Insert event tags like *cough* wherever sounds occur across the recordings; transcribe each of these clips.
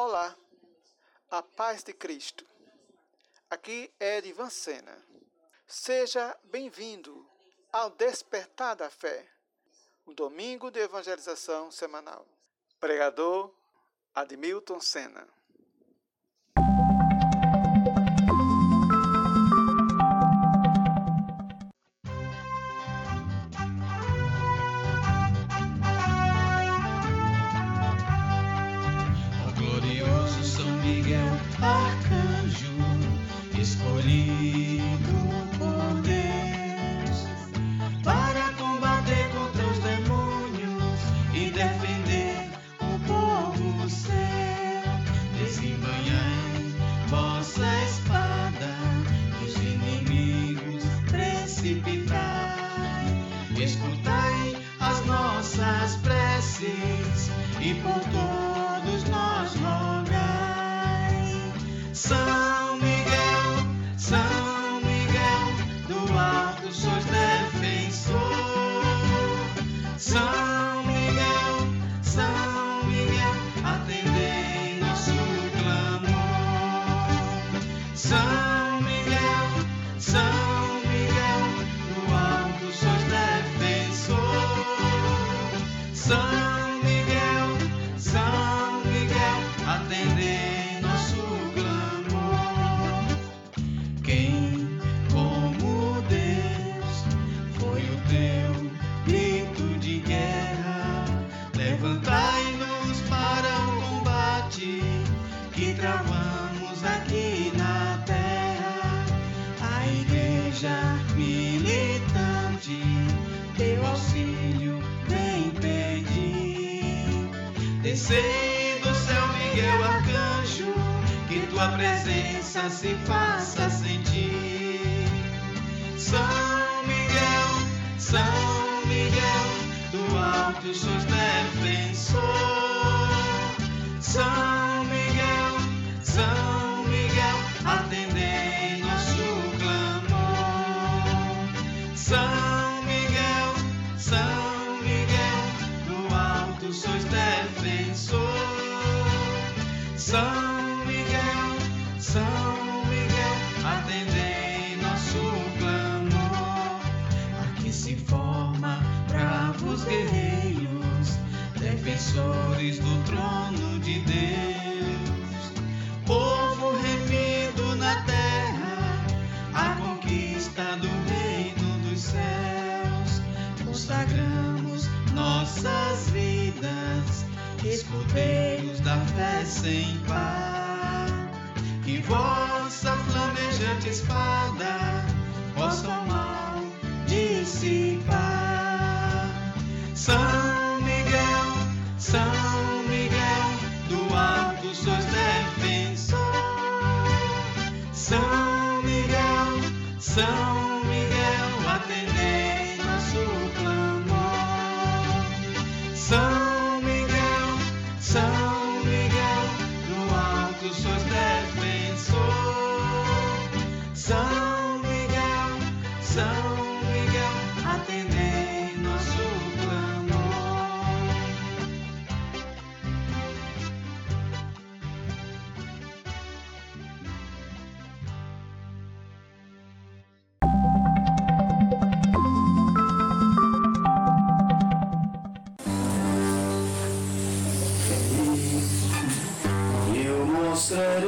Olá, a paz de Cristo. Aqui é Edivan Sena. Seja bem-vindo ao Despertar da Fé, o domingo de evangelização semanal. Pregador Admilton Sena. E por Descer Miguel arcanjo, que tua presença se faça sentir. São Miguel, São Miguel, do alto sois defensor. São defensores do trono de Deus. Povo remido na terra, a conquista do reino dos céus. Consagramos nossas vidas escudeiros da fé sem par, que vossa flamejante espada possa o mal dissipar. São chegar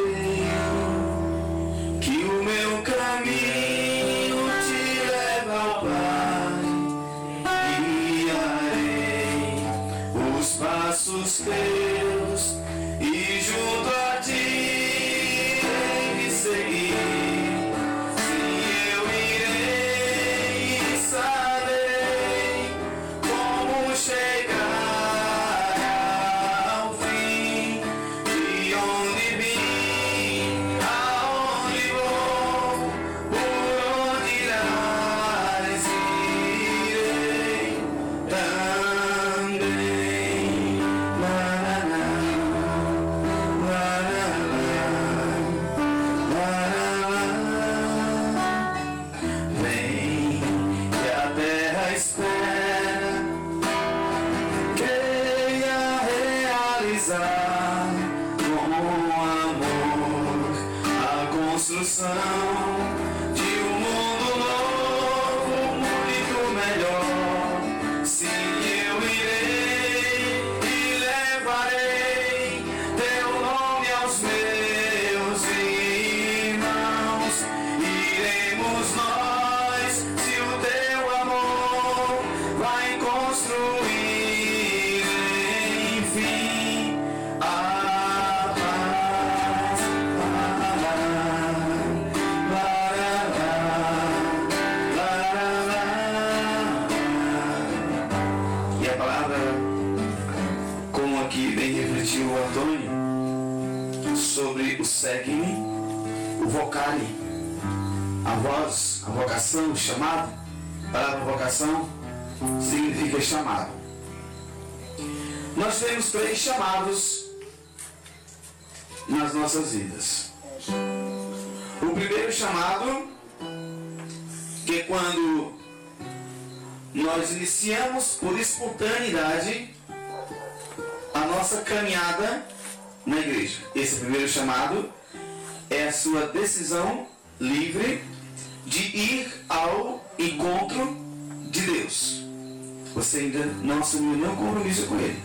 chamado, a palavra vocação significa chamado. Nós temos três chamados nas nossas vidas. O primeiro chamado, que é quando nós iniciamos por espontaneidade a nossa caminhada na igreja. Esse primeiro chamado é a sua decisão livre de ir ao encontro de Deus. Você ainda não assumiu nenhum compromisso com Ele.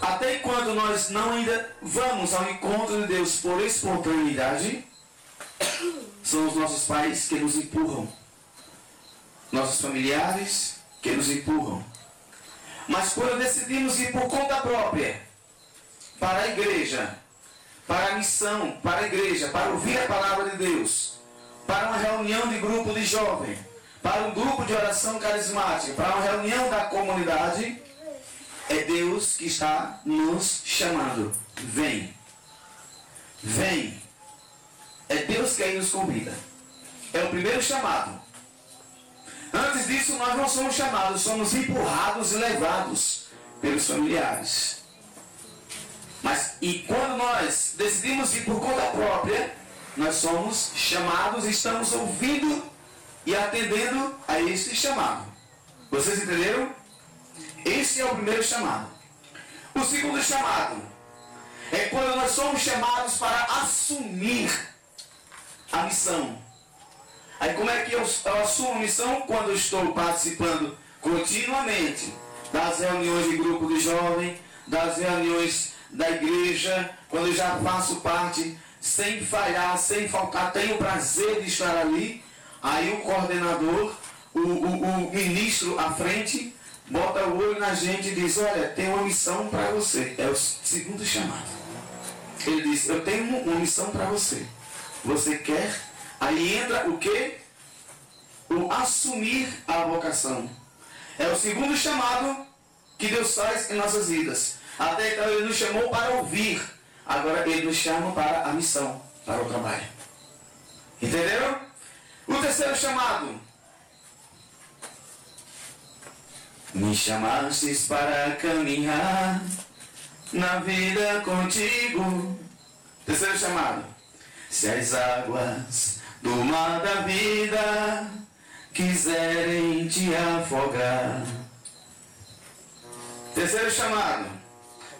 Até quando nós não ainda vamos ao encontro de Deus por espontaneidade, são os nossos pais que nos empurram, nossos familiares que nos empurram. Mas quando decidimos ir por conta própria para a igreja, para a missão, para a igreja, para ouvir a palavra de Deus, para uma reunião de grupo de jovem, para um grupo de oração carismática, para uma reunião da comunidade, é Deus que está nos chamando. Vem. Vem. É Deus que aí nos convida. É o primeiro chamado. Antes disso, nós não somos chamados, somos empurrados e levados pelos familiares. Mas e quando nós decidimos ir por conta própria, nós somos chamados estamos ouvindo e atendendo a esse chamado. Vocês entenderam? Esse é o primeiro chamado. O segundo chamado é quando nós somos chamados para assumir a missão. Aí como é que eu, eu assumo a missão? Quando eu estou participando continuamente das reuniões de grupo de jovem, das reuniões da igreja, quando eu já faço parte sem falhar, sem faltar, tenho o prazer de estar ali. Aí o coordenador, o, o, o ministro à frente, bota o olho na gente e diz, olha, tem uma missão para você. É o segundo chamado. Ele diz, eu tenho uma missão para você. Você quer? Aí entra o que? O assumir a vocação. É o segundo chamado que Deus faz em nossas vidas. Até então ele nos chamou para ouvir. Agora ele nos chama para a missão, para o trabalho. Entenderam? O terceiro chamado. Me chamastes para caminhar na vida contigo. Terceiro chamado. Se as águas do mar da vida quiserem te afogar. Terceiro chamado.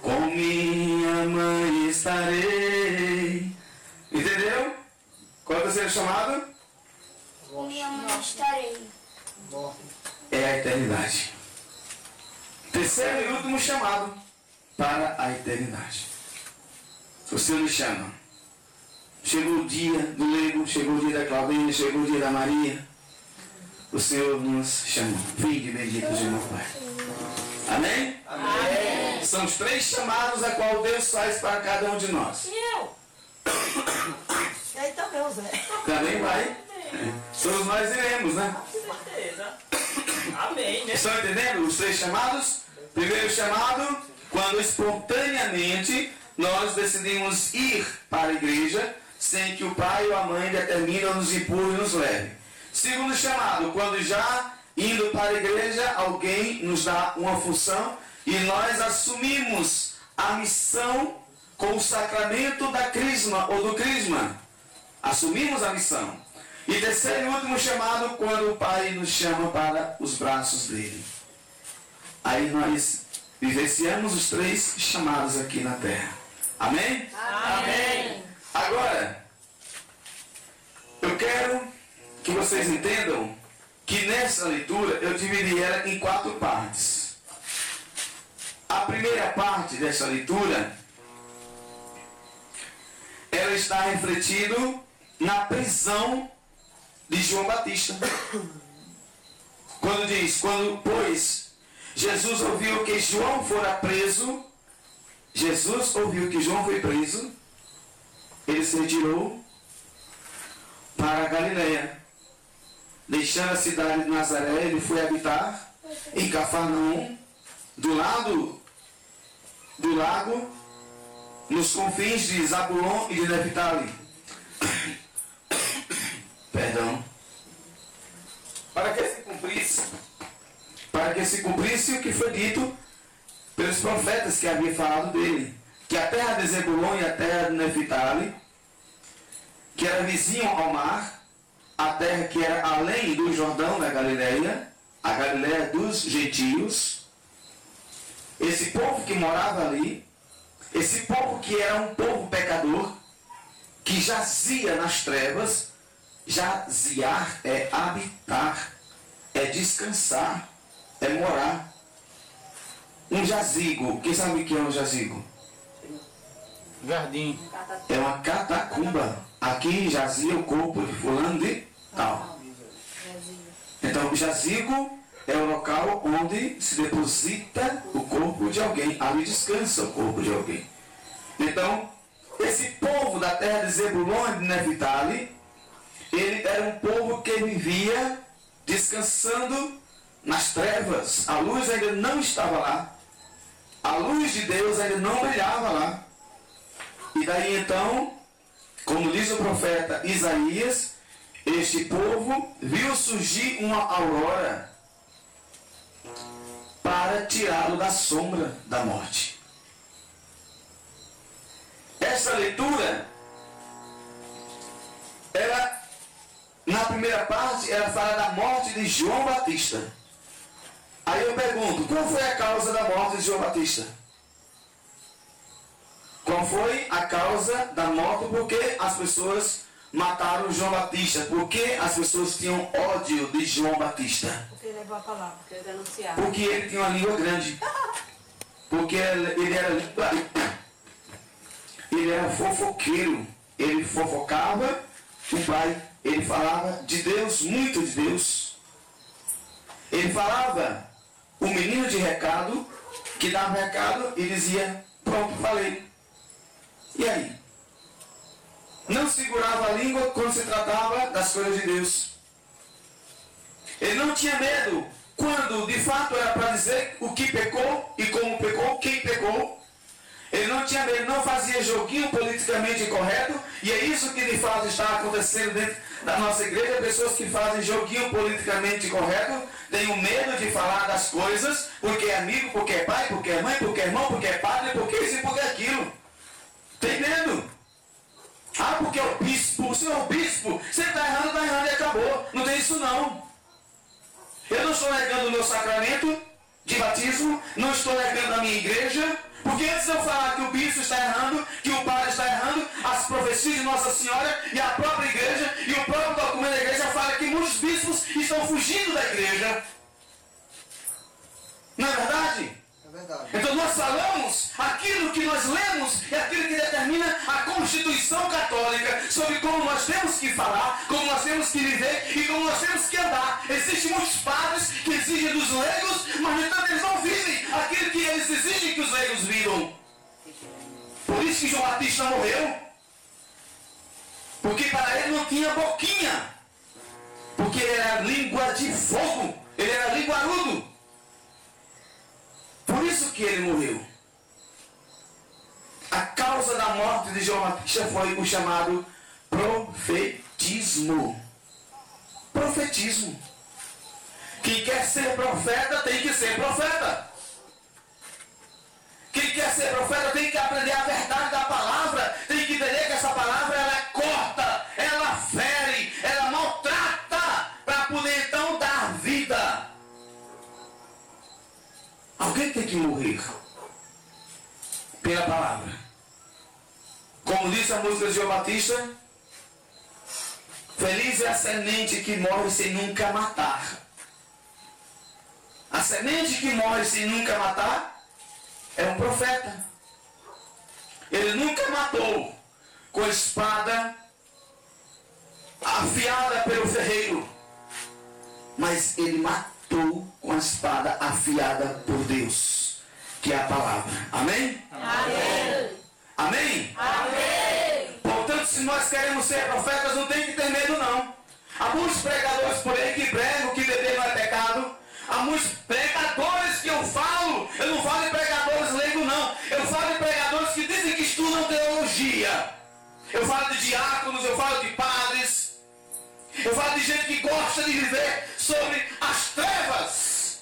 Com minha mãe estarei. Entendeu? Qual é o terceiro chamado? Minha mãe estarei. É a eternidade. Terceiro e último chamado para a eternidade. O Senhor nos chama. Chegou o dia do Lego, chegou o dia da Claudinha, chegou o dia da Maria. O Senhor nos chamou. Vinde, bendito de meu Pai. Amém? Amém. São os três chamados a qual Deus faz para cada um de nós. E eu? E aí também, o Zé. Também vai. Todos nós iremos, né? Com certeza. Amém, né? Estão entendendo os três chamados? Primeiro chamado, quando espontaneamente nós decidimos ir para a igreja sem que o pai ou a mãe determine ou nos empurre e nos leve. Segundo chamado, quando já indo para a igreja alguém nos dá uma função e nós assumimos a missão com o sacramento da crisma ou do crisma. Assumimos a missão. E terceiro e último chamado, quando o Pai nos chama para os braços dele. Aí nós vivenciamos os três chamados aqui na terra. Amém? Amém. Agora, vocês entendam que nessa leitura eu dividi ela em quatro partes. A primeira parte dessa leitura ela está refletindo na prisão de João Batista. Quando diz, quando, pois, Jesus ouviu que João fora preso, Jesus ouviu que João foi preso, ele se retirou para a Galileia. Deixando a cidade de Nazaré, ele foi habitar em Cafarnaum, do lado do lago, nos confins de Zabulon e de Neftali. Perdão. Para que se cumprisse, para que se cumprisse o que foi dito pelos profetas que haviam falado dele, que a terra de Zebulon e a terra de Neftali, que era vizinho ao mar, a terra que era além do Jordão da Galileia, a Galileia dos gentios, esse povo que morava ali, esse povo que era um povo pecador, que jazia nas trevas, jaziar é habitar, é descansar, é morar. Um jazigo, quem sabe o que é um jazigo? Jardim. É uma catacumba. Aqui jazia o corpo de fulano de tal. Então, o jazigo é o local onde se deposita o corpo de alguém. Ali descansa o corpo de alguém. Então, esse povo da terra de Zebulon e de Neftali, ele era um povo que vivia descansando nas trevas. A luz ainda não estava lá. A luz de Deus ainda não brilhava lá. E daí então, como diz o profeta Isaías, este povo viu surgir uma aurora para tirá-lo da sombra da morte. Essa leitura, ela, na primeira parte, ela fala da morte de João Batista. Aí eu pergunto, qual foi a causa da morte de João Batista? Qual foi a causa da morte? Porque as pessoas mataram João Batista? Porque as pessoas tinham ódio de João Batista? Porque ele levou a palavra. Porque eu denunciava. Porque ele tinha uma língua grande. Porque ele era ele era fofoqueiro. Ele fofocava o pai. Ele falava de Deus, muito de Deus. Ele falava o menino de recado, que dava recado e dizia, pronto, falei. E aí? Não segurava a língua quando se tratava das coisas de Deus. Ele não tinha medo quando de fato era para dizer o que pecou e como pecou, quem pecou. Ele não tinha medo, não fazia joguinho politicamente correto, e é isso que de fato está acontecendo dentro da nossa igreja. Pessoas que fazem joguinho politicamente correto, têm o medo de falar das coisas, porque é amigo, porque é pai, porque é mãe, porque é irmão, porque é padre, porque isso e porque aquilo. Tem medo. Ah, porque é o bispo, o senhor bispo, você está errando, está errando e acabou. Não tem isso não. Eu não estou negando o meu sacramento de batismo, não estou negando a minha igreja, porque antes de eu falar que o bispo está errando, que o padre está errando, as profecias de Nossa Senhora e a própria igreja e o próprio documento da igreja fala que muitos bispos estão fugindo da igreja. Não é verdade? É verdade. Então nós falamos aquilo que nós lemos e aquilo que determina a Constituição Católica sobre como nós temos que falar, como nós temos que viver e como nós temos que andar. Existem muitos padres que exigem dos leigos, mas no entanto eles não vivem aquilo que eles exigem que os leigos vivam. Por isso que João Batista morreu. Porque para ele não tinha boquinha. Porque ele era língua de fogo. Ele era linguarudo. Que ele morreu. A causa da morte de João Batista foi o chamado profetismo. Profetismo. Quem quer ser profeta tem que ser profeta. Quem quer ser profeta tem que aprender a verdade da palavra, tem que morrer pela palavra. Como diz a música de João Batista, Feliz é a semente que morre sem nunca matar. A semente que morre sem nunca matar é um profeta. Ele nunca matou com espada afiada pelo ferreiro, mas ele matou com a espada afiada por Deus, que é a palavra. Amém? Amém. Amém? Amém. Portanto, se nós queremos ser profetas, não tem que ter medo, não. Há muitos pregadores por aí que pregam que beber não é pecado. Há muitos pregadores que eu falo, eu não falo de pregadores leigos, não. Eu falo de pregadores que dizem que estudam teologia. Eu falo de diáconos, eu falo de padres. Eu falo de gente que gosta de viver sobre as trevas.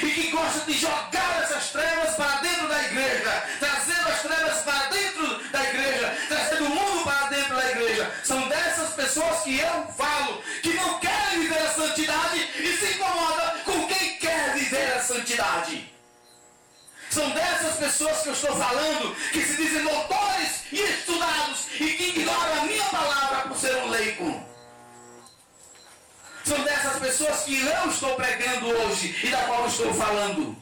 E que gosta de jogar essas trevas para dentro da igreja. Trazendo as trevas para dentro da igreja. Trazendo o mundo para dentro da igreja. São dessas pessoas que eu falo. Que não querem viver a santidade e se incomoda com quem quer viver a santidade. São dessas pessoas que eu estou falando, que se dizem doutores e estudados e que ignoram a minha palavra por ser um leigo. São dessas pessoas que eu estou pregando hoje e da qual eu estou falando.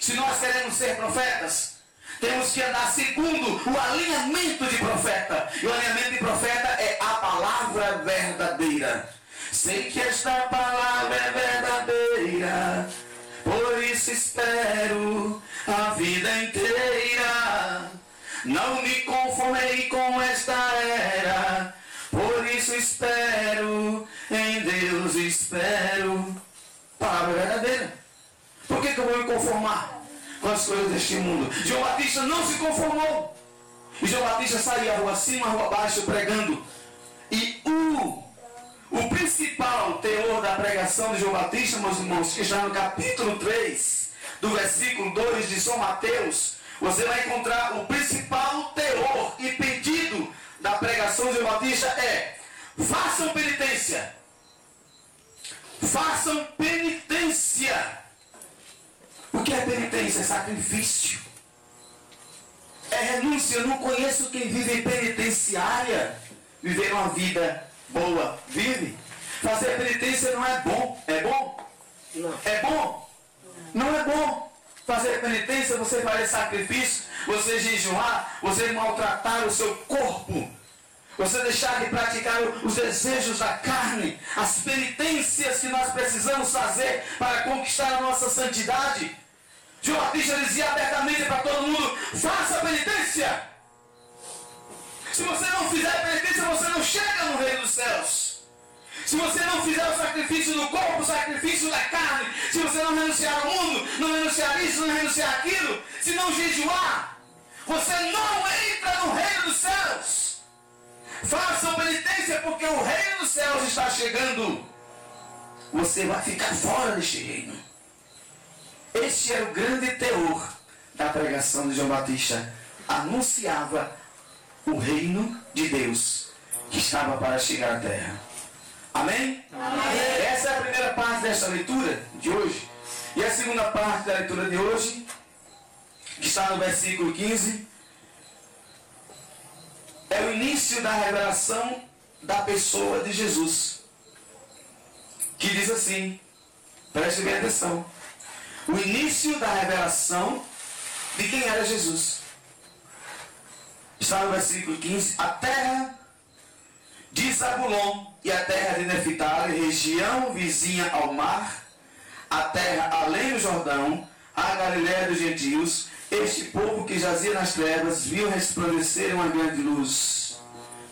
Se nós queremos ser profetas, temos que andar segundo o alinhamento de profeta. E o alinhamento de profeta é a palavra verdadeira. Sei que esta palavra é verdadeira, por isso espero a vida inteira. Não me conformei com esta era, espero em Deus, espero. Palavra verdadeira. Por que, que eu vou me conformar com as coisas deste mundo? João Batista não se conformou. E João Batista saía rua acima, rua abaixo, pregando. E o, o principal teor da pregação de João Batista, meus irmãos, que está no capítulo 3, do versículo 2 de São Mateus, você vai encontrar o principal teor e pedido da pregação de João Batista é: façam penitência. Façam penitência. O que é penitência? É sacrifício. É renúncia. Eu não conheço quem vive em penitenciária. Viver uma vida boa. Vive. Fazer penitência não é bom. É bom? Não. É bom? Não é bom. Fazer penitência, você fazer sacrifício, você jejuar, você maltratar o seu corpo. Você deixar de praticar os desejos da carne, as penitências que nós precisamos fazer para conquistar a nossa santidade. João Batista dizia abertamente para todo mundo: faça penitência. Se você não fizer penitência, você não chega no reino dos céus. Se você não fizer o sacrifício do corpo, o sacrifício da carne, se você não renunciar ao mundo, não renunciar isso, não renunciar aquilo, se não jejuar, você não entra no reino dos céus. Façam penitência porque o reino dos céus está chegando. Você vai ficar fora deste reino. Este era o grande teor da pregação de João Batista. Anunciava o reino de Deus que estava para chegar à terra. Amém? Amém? Essa é a primeira parte desta leitura de hoje. E a segunda parte da leitura de hoje, que está no versículo 15, é o início da revelação da pessoa de Jesus. Que diz assim, preste bem atenção. O início da revelação de quem era Jesus. Está no versículo 15. A terra de Zabulon e a terra de Neftali, região vizinha ao mar, a terra além do Jordão, a Galiléia dos gentios, este povo que jazia nas trevas viu resplandecer uma grande luz.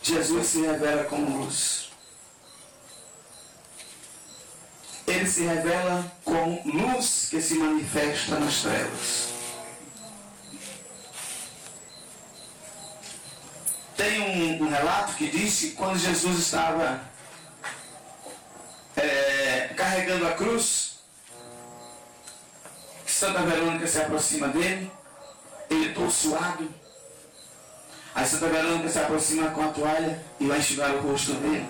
Jesus se revela como luz. Ele se revela como luz que se manifesta nas trevas. Tem um, um relato que diz que quando Jesus estava é, carregando a cruz, Santa Verônica se aproxima dele, ele todo suado. Aí Santa Verônica se aproxima com a toalha e vai enxugar o rosto dele.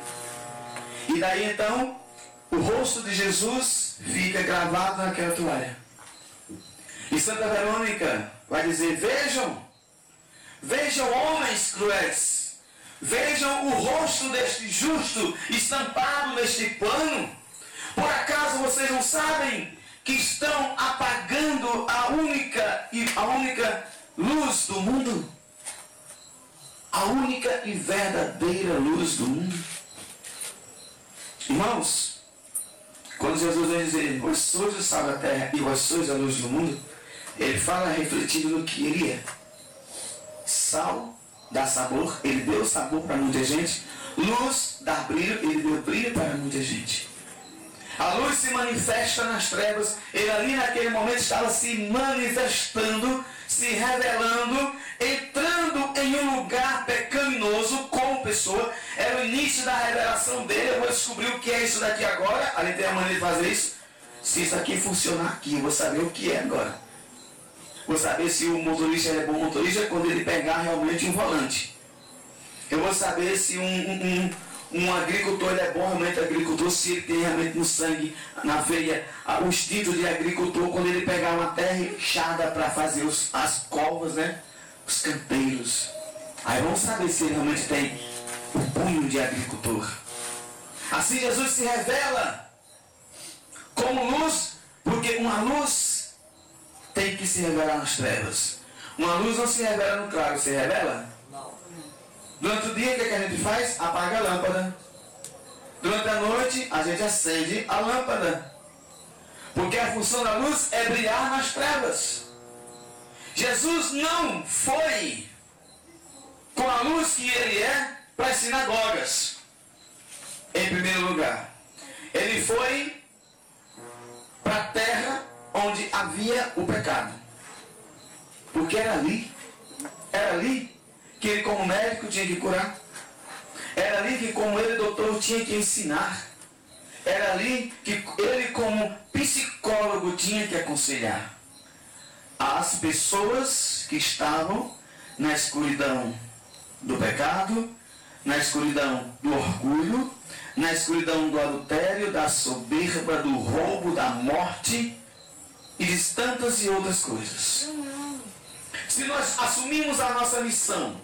E daí então, o rosto de Jesus fica gravado naquela toalha. E Santa Verônica vai dizer: Vejam, vejam homens cruéis, Vejam o rosto deste justo estampado neste plano. Por acaso vocês não sabem que estão apagando a única e a única luz do mundo? A única e verdadeira luz do mundo. Irmãos, quando Jesus vem dizer, vós sois o sal da terra e vós sois a luz do mundo, ele fala refletindo no que ele é. Sal dá sabor, ele deu sabor para muita gente. Luz dá brilho, ele deu brilho para muita gente. A luz se manifesta nas trevas, ele ali naquele momento estava se manifestando, se revelando, entrando em um lugar pecaminoso como pessoa. Era o início da revelação dele. Eu vou descobrir o que é isso daqui agora. Ali tem a maneira de fazer isso. Se isso aqui funcionar aqui, eu vou saber o que é agora. Vou saber se o motorista é bom motorista quando ele pegar realmente um volante. Eu vou saber se um, um, um, um agricultor é bom realmente agricultor, se ele tem realmente no sangue, na veia, o instinto de agricultor, quando ele pegar uma terra inchada para fazer os, as covas, né? Os canteiros. Aí vamos saber se ele realmente tem o punho de agricultor. Assim Jesus se revela como luz, porque uma luz tem que se revelar nas trevas. Uma luz não se revela no claro, se revela? Durante o dia, o que, é que a gente faz? Apaga a lâmpada. Durante a noite, a gente acende a lâmpada. Porque a função da luz é brilhar nas trevas. Jesus não foi com a luz que ele é para as sinagogas. Em primeiro lugar. Ele foi para a terra onde havia o pecado. Porque era ali, era ali que ele como médico tinha que curar. Era ali que como ele doutor tinha que ensinar. Era ali que ele como psicólogo tinha que aconselhar. As pessoas que estavam na escuridão do pecado, na escuridão do orgulho, na escuridão do adultério, da soberba, do roubo, da morte, e de tantas e outras coisas. Se nós assumimos a nossa missão,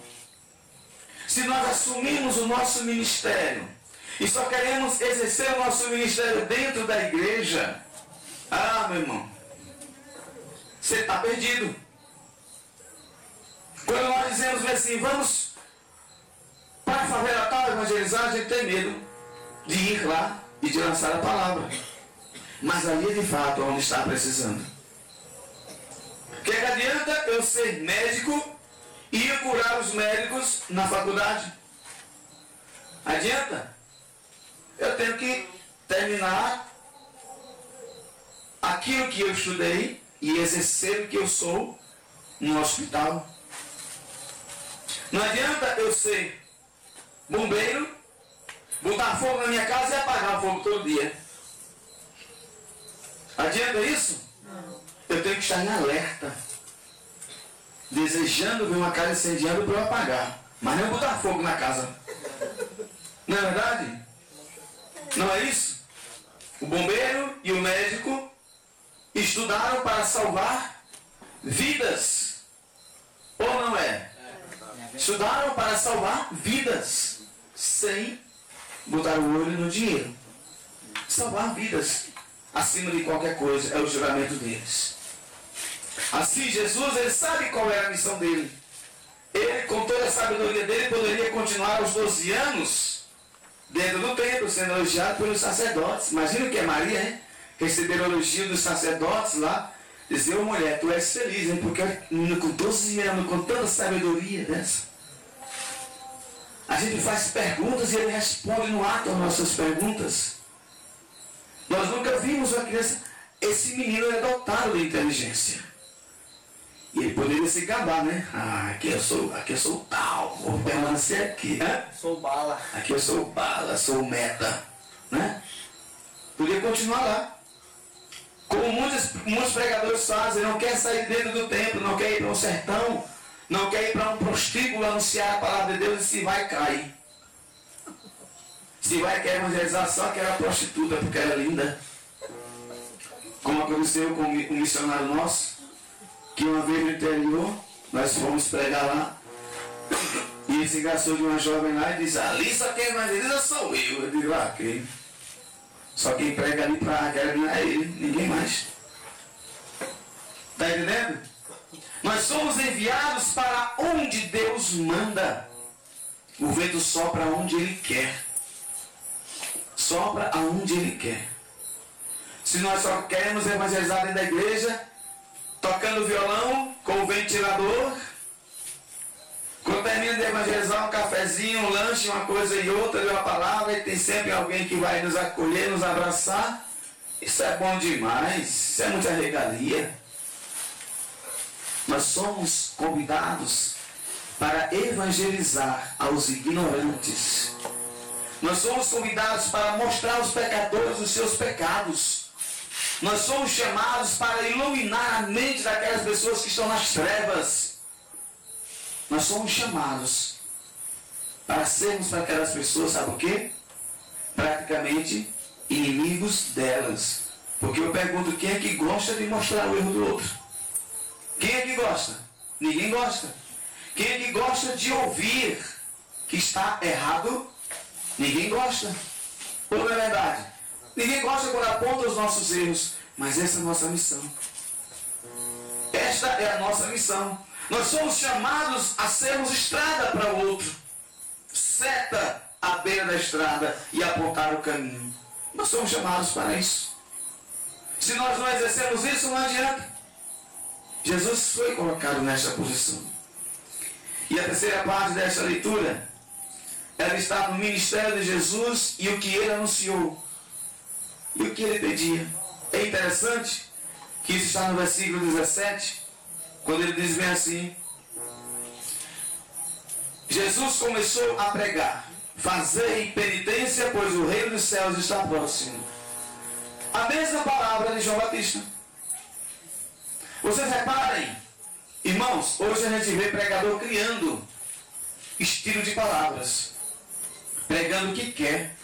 se nós assumimos o nosso ministério e só queremos exercer o nosso ministério dentro da igreja, ah, meu irmão, você está perdido. Quando nós dizemos assim, vamos para a favela tal evangelizar, a gente tem medo de ir lá e de lançar a palavra. Mas ali de fato é onde está precisando. Que, é que adianta eu ser médico e curar os médicos na faculdade? Adianta? Eu tenho que terminar aquilo que eu estudei e exercer o que eu sou no hospital. Não adianta eu ser bombeiro, botar fogo na minha casa e apagar o fogo todo dia. Adianta isso? Eu tenho que estar em alerta. Desejando ver uma casa incendiando para eu apagar. Mas não botar fogo na casa. Não é verdade? Não é isso? O bombeiro e o médico estudaram para salvar vidas. Ou não é? Estudaram para salvar vidas. Sem botar o olho no dinheiro. Salvar vidas acima de qualquer coisa, é o juramento deles. Assim, Jesus, ele sabe qual era a missão dele. Ele, com toda a sabedoria dele, poderia continuar os 12 anos dentro do templo, sendo elogiado pelos sacerdotes. Imagina o que é Maria, hein? Receber elogio dos sacerdotes lá. Dizer, ô mulher, tu és feliz, hein? Porque com 12 anos, com tanta sabedoria dessa. A gente faz perguntas e ele responde no ato as nossas perguntas. Nós nunca vimos uma criança. Esse menino é dotado de inteligência. E ele poderia se gabar, né? Ah, aqui eu sou, aqui eu sou tal, vou permanecer aqui, né? Sou bala. Aqui eu sou bala, sou meta, né? Podia continuar lá. Como muitos, muitos pregadores fazem, não quer sair dentro do templo, não quer ir para um sertão, não quer ir para um prostíbulo anunciar a palavra de Deus e se vai cair. Se vai querer evangelizar só aquela prostituta porque ela é linda. Como aconteceu com um missionário nosso, que uma vez no interior, nós fomos pregar lá, e E ele se engraçou de uma jovem lá e disse, ali só quem evangeliza sou eu. Eu digo, ah, ok. Só quem prega ali para não é ele, ninguém mais. Está entendendo? Nós somos enviados para onde Deus manda. O vento sopra onde Ele quer. Sopra aonde Ele quer. Se nós só queremos evangelizar dentro da igreja, tocando violão, com o ventilador, quando termina de evangelizar um cafezinho, um lanche, uma coisa e outra, e uma palavra, e tem sempre alguém que vai nos acolher, nos abraçar. Isso é bom demais, isso é muita regalia. Nós somos convidados para evangelizar aos ignorantes. Nós somos convidados para mostrar aos pecadores os seus pecados. Nós somos chamados para iluminar a mente daquelas pessoas que estão nas trevas. Nós somos chamados para sermos para aquelas pessoas, sabe o quê? Praticamente inimigos delas. Porque eu pergunto quem é que gosta de mostrar o erro do outro? Quem é que gosta? Ninguém gosta. Quem é que gosta de ouvir que está errado? Ninguém gosta. Ou não é verdade? Ninguém gosta quando aponta os nossos erros. Mas essa é a nossa missão. Esta é a nossa missão. Nós somos chamados a sermos estrada para o outro. Seta à beira da estrada e apontar o caminho. Nós somos chamados para isso. Se nós não exercemos isso, não adianta. Jesus foi colocado nesta posição. E a terceira parte desta leitura, ela está no ministério de Jesus e o que ele anunciou. E o que ele pedia. É interessante que isso está no versículo 17, quando ele diz bem assim: Jesus começou a pregar: Fazei penitência, pois o reino dos céus está próximo. A mesma palavra de João Batista. Vocês reparem, irmãos, hoje a gente vê pregador criando estilo de palavras, pregando o que quer,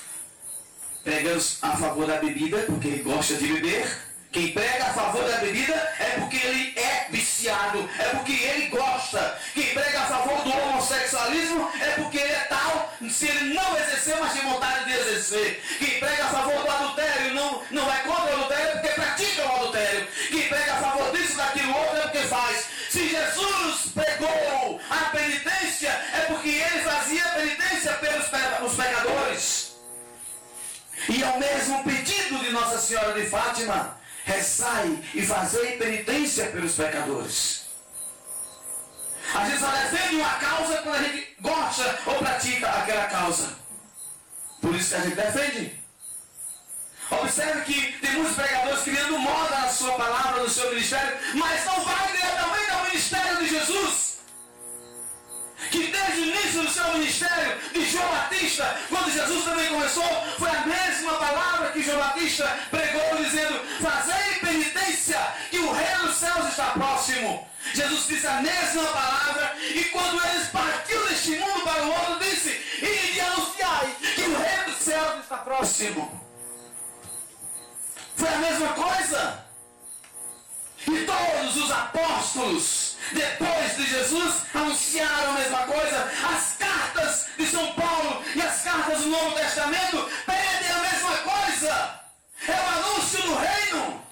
pregando a favor da bebida, porque ele gosta de beber. Quem prega a favor da bebida é porque ele é viciado, é porque ele gosta. Quem prega a favor do homossexualismo é porque ele é tal, se ele não exercer, mas tem vontade de exercer. Quem prega a favor do adultério não, não vai contra o adultério é porque pratica o adultério. Quem prega a favor disso, daquilo outro é porque faz. Se Jesus pregou a penitência, é porque ele fazia penitência pelos os pecadores. E é o mesmo pedido de Nossa Senhora de Fátima rezai e fazei penitência pelos pecadores. A gente só defende uma causa quando a gente gosta ou pratica aquela causa. Por isso que a gente defende. Observe que tem muitos pregadores criando moda na sua palavra, no seu ministério, mas não vai diretamente ao ministério de Jesus. Que desde o início do seu ministério de João Batista, quando Jesus também começou, foi a mesma palavra que João Batista pregou, dizendo: Fazei penitência, que o reino dos céus está próximo. Jesus disse a mesma palavra, e quando eles partiram deste mundo para o outro, disse: E de anunciai que o reino dos céus está próximo. Foi a mesma coisa. E todos os apóstolos, depois de Jesus, anunciaram a mesma coisa. As cartas de São Paulo e as cartas do Novo Testamento pedem a mesma coisa. É o anúncio do reino.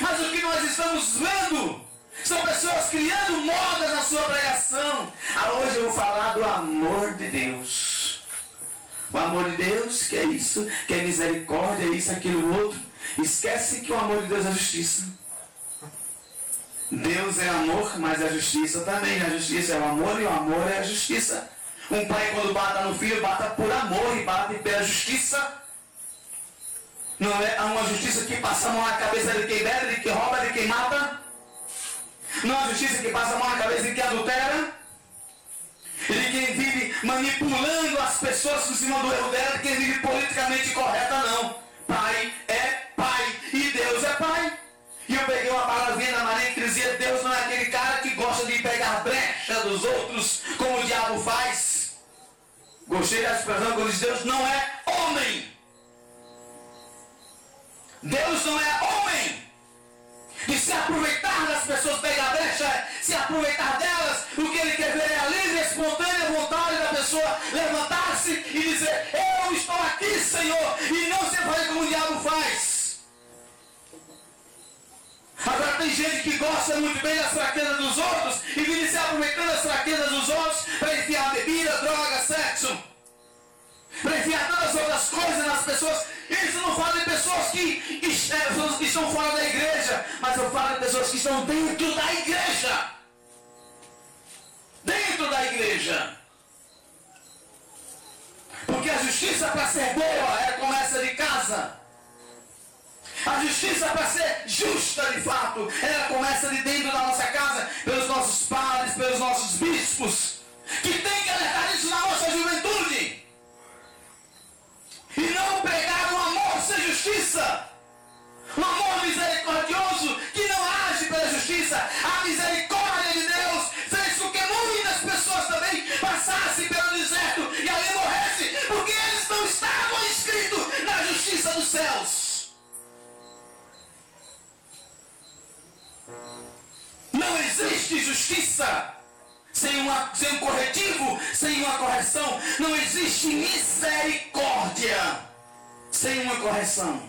Mas o que nós estamos vendo são pessoas criando modas na sua pregação. Ah, hoje eu vou falar do amor de Deus. O amor de Deus, que é isso, que é misericórdia, isso, aquilo, outro. Esquece que o amor de Deus é justiça. Deus é amor, mas a justiça também. A justiça é o amor e o amor é a justiça. Um pai, quando bata no filho, bata por amor e bate pela justiça. Não é uma justiça que passa a mão na cabeça de quem bebe, de quem rouba, de quem mata. Não é uma justiça que passa a mão na cabeça de quem adultera. E de quem vive manipulando as pessoas por cima do erro dela, de quem vive politicamente correta, não. Pai é pai e Deus é pai. Eu peguei uma palavrinha na dizia: Deus não é aquele cara que gosta de pegar brecha dos outros, como o diabo faz. Gostei da expressão quando Deus não é homem. Deus não é homem. De se aproveitar das pessoas, pegar brecha, se aproveitar delas. O que ele quer ver é a livre, espontânea vontade da pessoa levantar-se e dizer: Eu estou aqui, Senhor, e não se fazer como o diabo faz. Agora tem gente que gosta muito bem das fraquezas dos outros e vive se aproveitando das fraquezas dos outros para enfiar bebida, droga, sexo. Para enfiar todas as outras coisas nas pessoas. Isso não fala de pessoas que, é, que estão fora da igreja, mas eu falo de pessoas que estão dentro da igreja. Dentro da igreja. Porque a justiça para ser boa, ela começa de casa. A justiça para ser fato, ela começa de dentro da nossa justiça sem, uma, sem um corretivo, sem uma correção. Não existe misericórdia sem uma correção.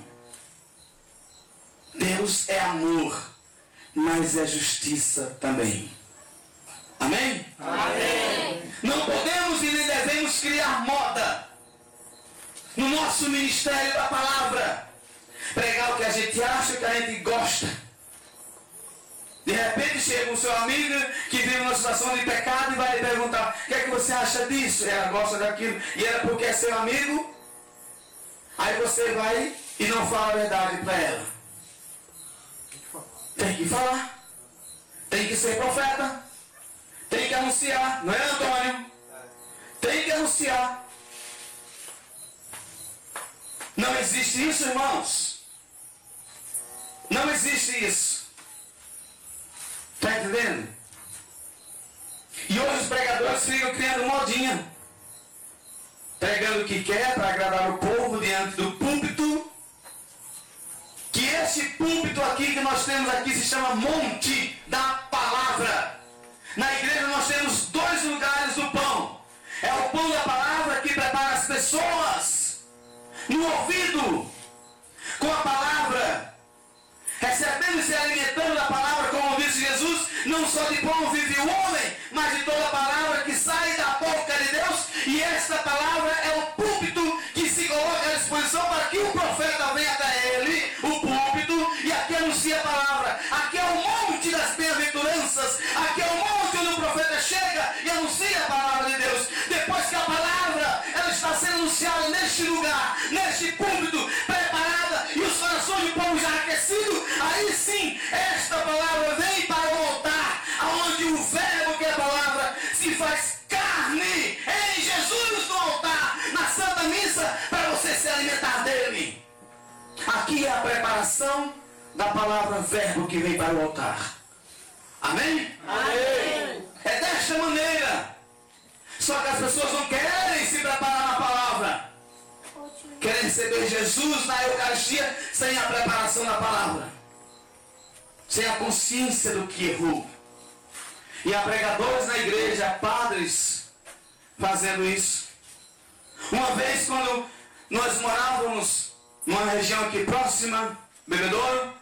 Deus é amor, mas é justiça também. Amém? Amém. Não podemos e nem devemos criar moda no nosso ministério da palavra. Pregar o que a gente acha, que a gente gosta. De repente chega um seu amigo que vive numa situação de pecado e vai lhe perguntar: o que é que você acha disso? Ela gosta daquilo e era porque é seu amigo. Aí você vai e não fala a verdade para ela. Tem que falar. Tem que ser profeta. Tem que anunciar. Não é, Antônio? Tem que anunciar. Não existe isso, irmãos. Não existe isso. Está entendendo? E hoje os pregadores ficam criando modinha. Pregando o que quer para agradar o povo diante do púlpito. Que esse púlpito aqui que nós temos aqui se chama Monte da Palavra. Na igreja nós temos dois lugares do pão. É o pão da palavra que prepara as pessoas no ouvido com a palavra recebendo e se alimentando da palavra, como disse Jesus, não só de pão vive o homem, mas de toda palavra que sai da boca de Deus, e esta palavra é o púlpito que se coloca à disposição para que o profeta venha até ele, o púlpito, e aqui anuncia a palavra. Aqui é o monte das bem-aventuranças, aqui é o monte onde o profeta chega e anuncia a palavra de Deus. Depois que a palavra ela está sendo anunciada neste lugar, neste púlpito, aí sim esta palavra vem para o altar, aonde o verbo que é a palavra se faz carne em Jesus no altar, na Santa Missa, para você se alimentar dele. Aqui é a preparação da palavra verbo que vem para o altar. Amém? Amém. É desta maneira. Só que as pessoas não querem se preparar na palavra. Querem receber Jesus na Eucaristia sem a preparação da palavra sem a consciência do que errou. E há pregadores na igreja, padres fazendo isso. Uma vez, quando nós morávamos numa região aqui próxima, Bebedouro,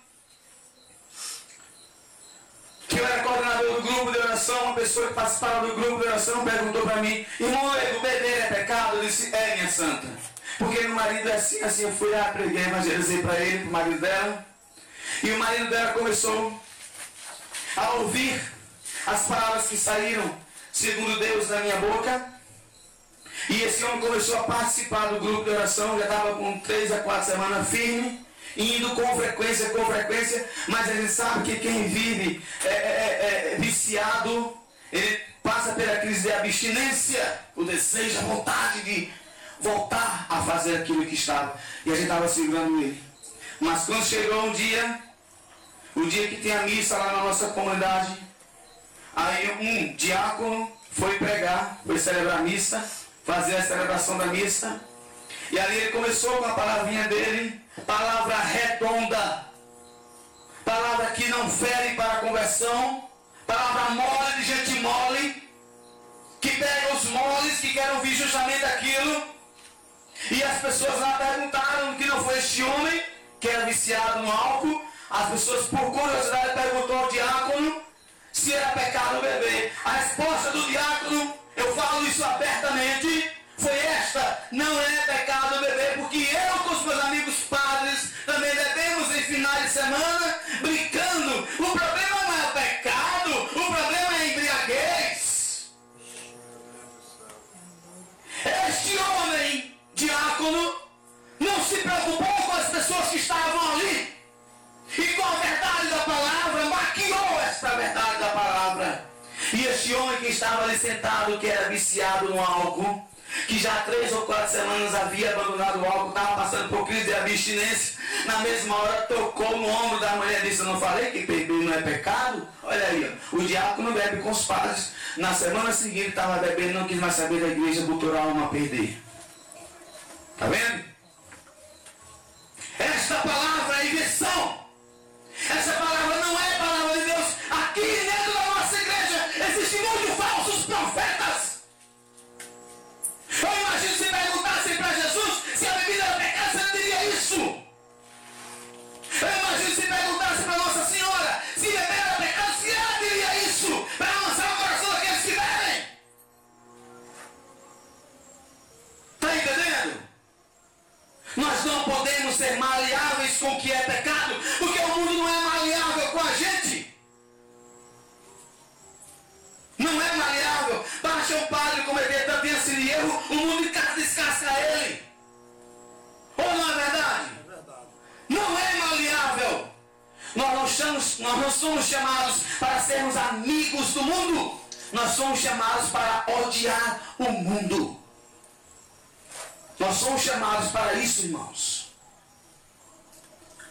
que eu era coordenador do grupo de oração, uma pessoa que participava do grupo de oração perguntou para mim, irmão, beber é pecado? Eu disse, é minha santa. Porque meu marido é assim, assim, eu fui lá, preguei, evangelizei para ele, para o marido dela. E o marido dela começou a ouvir as palavras que saíram, segundo Deus, da minha boca. E esse homem começou a participar do grupo de oração, já estava com três a quatro semanas firme, indo com frequência, com frequência, mas a gente sabe que quem vive é, é, é, é viciado, ele passa pela crise de abstinência, o desejo, a vontade de voltar a fazer aquilo que estava. E a gente estava segurando ele. Mas quando chegou um dia, o dia que tem a missa lá na nossa comunidade, aí um diácono foi pregar, foi celebrar a missa, fazer a celebração da missa. E ali ele começou com a palavrinha dele, palavra redonda, palavra que não fere para a conversão, palavra mole de gente mole, que pega os moles que querem ouvir justamente aquilo. E as pessoas lá perguntaram que não foi este homem que era viciado no álcool. As pessoas, por curiosidade, perguntou ao diácono se era pecado beber. A resposta do diácono, eu falo isso abertamente, foi esta: não é pecado beber, porque eu com os meus amigos padres também bebemos em finais de semana, diácono, não se preocupou com as pessoas que estavam ali. E com a verdade da palavra, maquiou esta verdade da palavra. E este homem que estava ali sentado, que era viciado no álcool, que já três ou quatro semanas havia abandonado o álcool, estava passando por crise de abstinência, na mesma hora tocou no ombro da mulher e disse, eu não falei que beber não é pecado? Olha aí, ó, o diácono bebe com os padres. Na semana seguinte estava bebendo, não quis mais saber da igreja, botou a alma a perder. Está vendo? Esta palavra é inversão. Essa palavra não é palavra de Deus. Aqui dentro da nossa igreja existem muitos falsos profetas. Eu imagino com o que é pecado, porque o mundo não é maleável com a gente. Não é maleável. Baixa um padre cometer tanto esse erro, o mundo descasca ele. Ou não é verdade? Não é maleável. Nós não, nós não somos chamados para sermos amigos do mundo. Nós somos chamados para odiar o mundo. Nós somos chamados para isso, irmãos.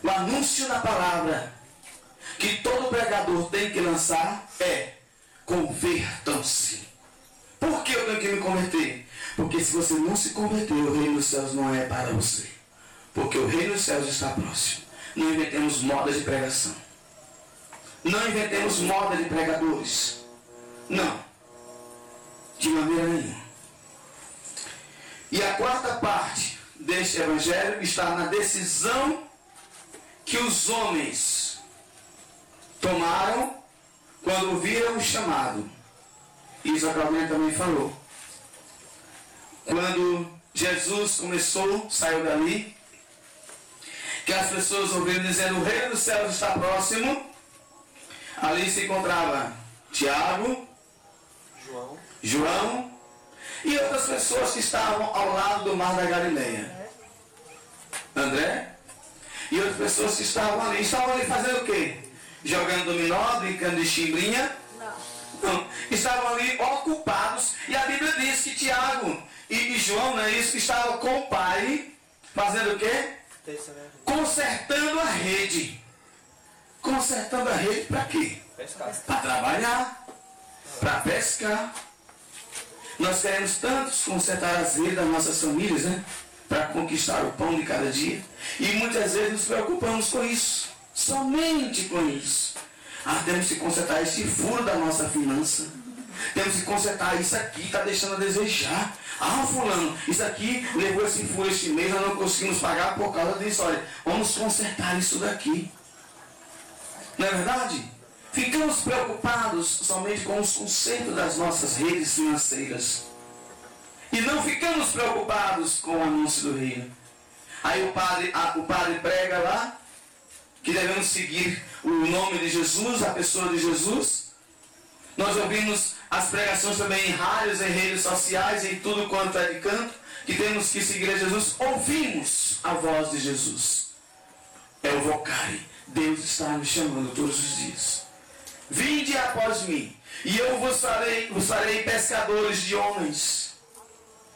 O anúncio da palavra que todo pregador tem que lançar é convertam-se. Por que eu tenho que me converter? Porque se você não se converter, o reino dos céus não é para você. Porque o reino dos céus está próximo. Não inventemos modas de pregação. Não inventemos moda de pregadores. Não. De maneira nenhuma. E a quarta parte deste evangelho está na decisão que os homens tomaram quando viram o chamado. Isso a também falou. Quando Jesus começou, saiu dali, que as pessoas ouviram dizendo o reino dos céus está próximo, ali se encontrava Tiago, João. João e outras pessoas que estavam ao lado do mar da Galileia. André e outras pessoas que estavam ali. Estavam ali fazendo o quê? Jogando dominó, brincando de chimbrinha? Não. Estavam ali ocupados. E a Bíblia diz que Tiago e, e João, não é isso? Estavam com o pai, fazendo o quê? Consertando a rede. Consertando a rede para quê? Para trabalhar, para pescar. Nós queremos tantos consertar as redes das nossas famílias, né? Para conquistar o pão de cada dia. E muitas vezes nos preocupamos com isso. Somente com isso. Ah, temos que consertar esse furo da nossa finança. Temos que consertar isso aqui, está deixando a desejar. Ah, fulano, isso aqui levou esse furo este mês, nós não conseguimos pagar por causa disso. Olha, vamos consertar isso daqui. Não é verdade? Ficamos preocupados somente com os conceitos das nossas redes financeiras. E não ficamos preocupados com o anúncio do reino. Aí o padre, a, o padre prega lá que devemos seguir o nome de Jesus, a pessoa de Jesus. Nós ouvimos as pregações também em rádios, em redes sociais, em tudo quanto é de canto, que temos que seguir a Jesus. Ouvimos a voz de Jesus. É o vocare. Deus está me chamando todos os dias. Vinde após mim, e eu vos farei, vos farei pescadores de homens.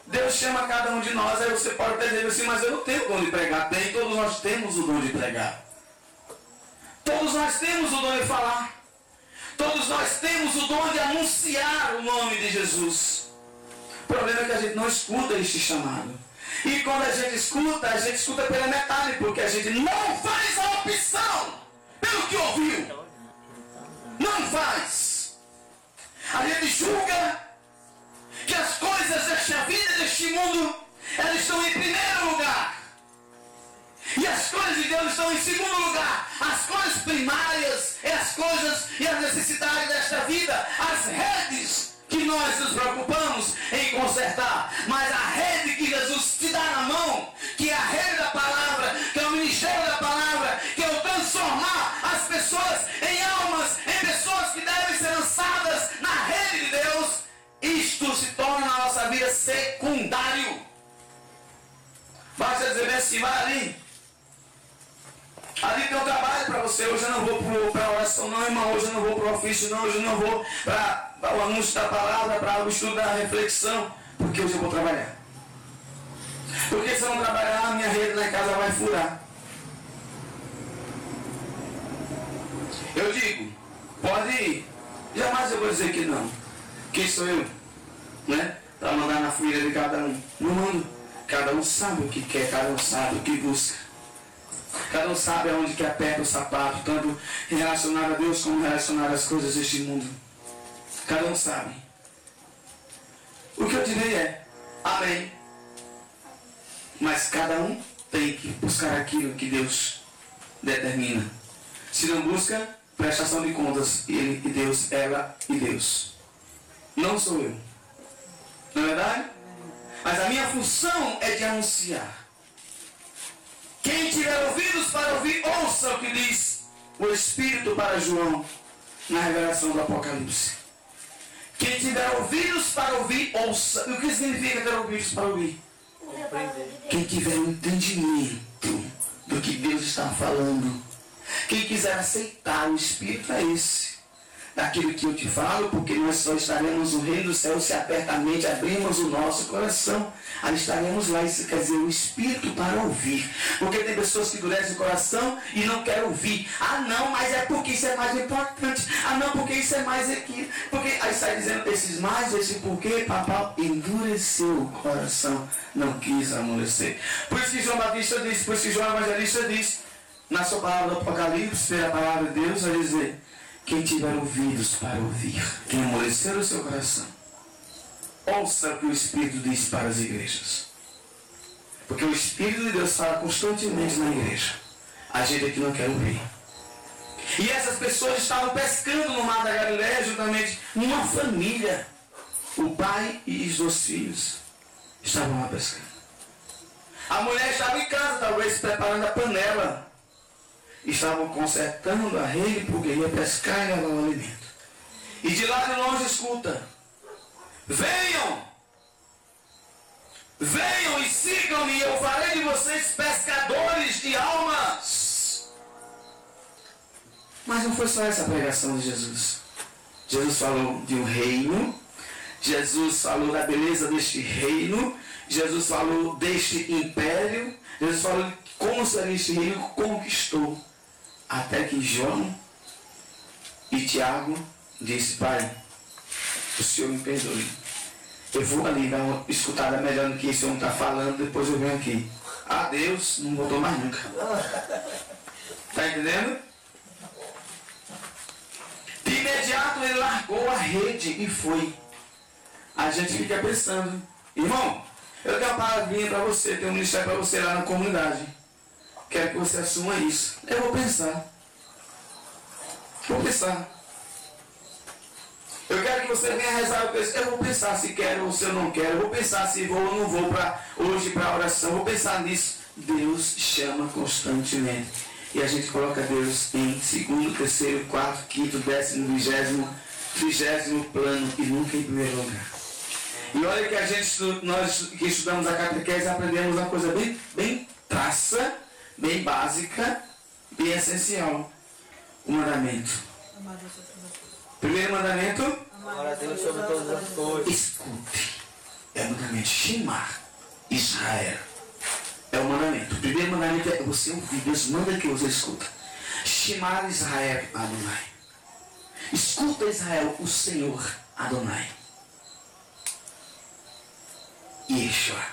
Deus chama cada um de nós, aí você pode até dizer assim, mas eu não tenho o dom de pregar. Tem, todos nós temos o dom de pregar. Todos nós temos o dom de falar. Todos nós temos o dom de anunciar o nome de Jesus. O problema é que a gente não escuta este chamado. E quando a gente escuta, a gente escuta pela metade, porque a gente não faz a opção pelo que ouviu. Não faz. A gente julga que as coisas deste mundo, elas estão em primeiro lugar. E as coisas de Deus estão em segundo lugar. As coisas primárias, as coisas e as necessidades desta vida, as redes que nós nos preocupamos em consertar, mas a rede que Jesus te dá na mão, que é a rede da palavra, que é o ministério da palavra, isto se torna na nossa vida secundário. Basta dizer assim, vai ali. Ali tem um trabalho para você. Hoje eu não vou para a oração, não, irmão. Hoje eu não vou para o ofício, não. Hoje eu não vou para o anúncio da palavra, para o estudo da reflexão. Porque hoje eu vou trabalhar. Porque se eu não trabalhar, a minha rede na casa vai furar. Eu digo, pode ir. Jamais eu vou dizer que não. Quem sou eu? Né? Para mandar na família de cada um. Não mando. Cada um sabe o que quer, cada um sabe o que busca. Cada um sabe aonde que aperta o sapato, tanto relacionado a Deus como relacionado às coisas deste mundo. Cada um sabe. O que eu direi é, amém. Mas cada um tem que buscar aquilo que Deus determina. Se não busca, prestação de contas, ele e Deus, ela e Deus. Não sou eu. Não é verdade? Mas a minha função é de anunciar. Quem tiver ouvidos para ouvir, ouça o que diz o Espírito para João na revelação do Apocalipse. Quem tiver ouvidos para ouvir, ouça. O que significa ter ouvidos para ouvir? Quem tiver um entendimento do que Deus está falando. Quem quiser aceitar o Espírito é esse daquilo que eu te falo, porque nós só estaremos no reino do céu se apertamente abrirmos o nosso coração. Aí estaremos lá, isso quer dizer, o Espírito para ouvir. Porque tem pessoas que endurecem o coração e não querem ouvir. Ah não, mas é porque isso é mais importante. Ah não, porque isso é mais aqui. Porque aí sai dizendo esses mais, esse porquê, papai endureceu o coração, não quis amolecer. Por isso que João Batista disse, por isso que João Evangelista diz, na sua palavra do Apocalipse, pela palavra de Deus, vai dizer, quem tiver ouvidos para ouvir, quem amolecer o seu coração, ouça o que o Espírito diz para as igrejas. Porque o Espírito de Deus fala constantemente na igreja. A gente que não quer ouvir. E essas pessoas estavam pescando no mar da Galileia, juntamente uma família. O pai e os dois filhos estavam lá pescando. A mulher estava em casa, talvez preparando a panela estavam consertando a rede porque ia pescar e levar o alimento. E de lá de longe escuta: Venham! Venham e sigam-me, e eu farei de vocês pescadores de almas. Mas não foi só essa pregação de Jesus. Jesus falou de um reino, Jesus falou da beleza deste reino, Jesus falou deste império, Jesus falou como seria este reino conquistou. Até que João e Tiago disse, pai, o senhor me perdoe. Eu vou ali dar uma escutada melhor do que esse homem está falando, depois eu venho aqui. Ah, Deus, não voltou mais nunca. Está *laughs* entendendo? De imediato ele largou a rede e foi. A gente fica pensando, irmão, eu tenho uma palavrinha para você, tenho um ministério para você lá na comunidade. Quero que você assuma isso. Eu vou pensar. Vou pensar. Eu quero que você venha rezar. Eu vou pensar se quero ou se eu não quero. Eu vou pensar se vou ou não vou para hoje para a oração. Eu vou pensar nisso. Deus chama constantemente. E a gente coloca Deus em segundo, terceiro, quarto, quinto, décimo, vigésimo, trigésimo plano e nunca em primeiro lugar. E olha que a gente, nós que estudamos a catequese, aprendemos uma coisa bem, bem traça bem básica, bem essencial. O mandamento. Primeiro mandamento. Amar a Deus sobre todas as coisas. Escute. É o mandamento. Shimar. Israel. É o mandamento. O primeiro mandamento é você ouvir. Deus manda que você escuta. Shimar Israel Adonai. Escuta Israel, o Senhor Adonai. Yeshua.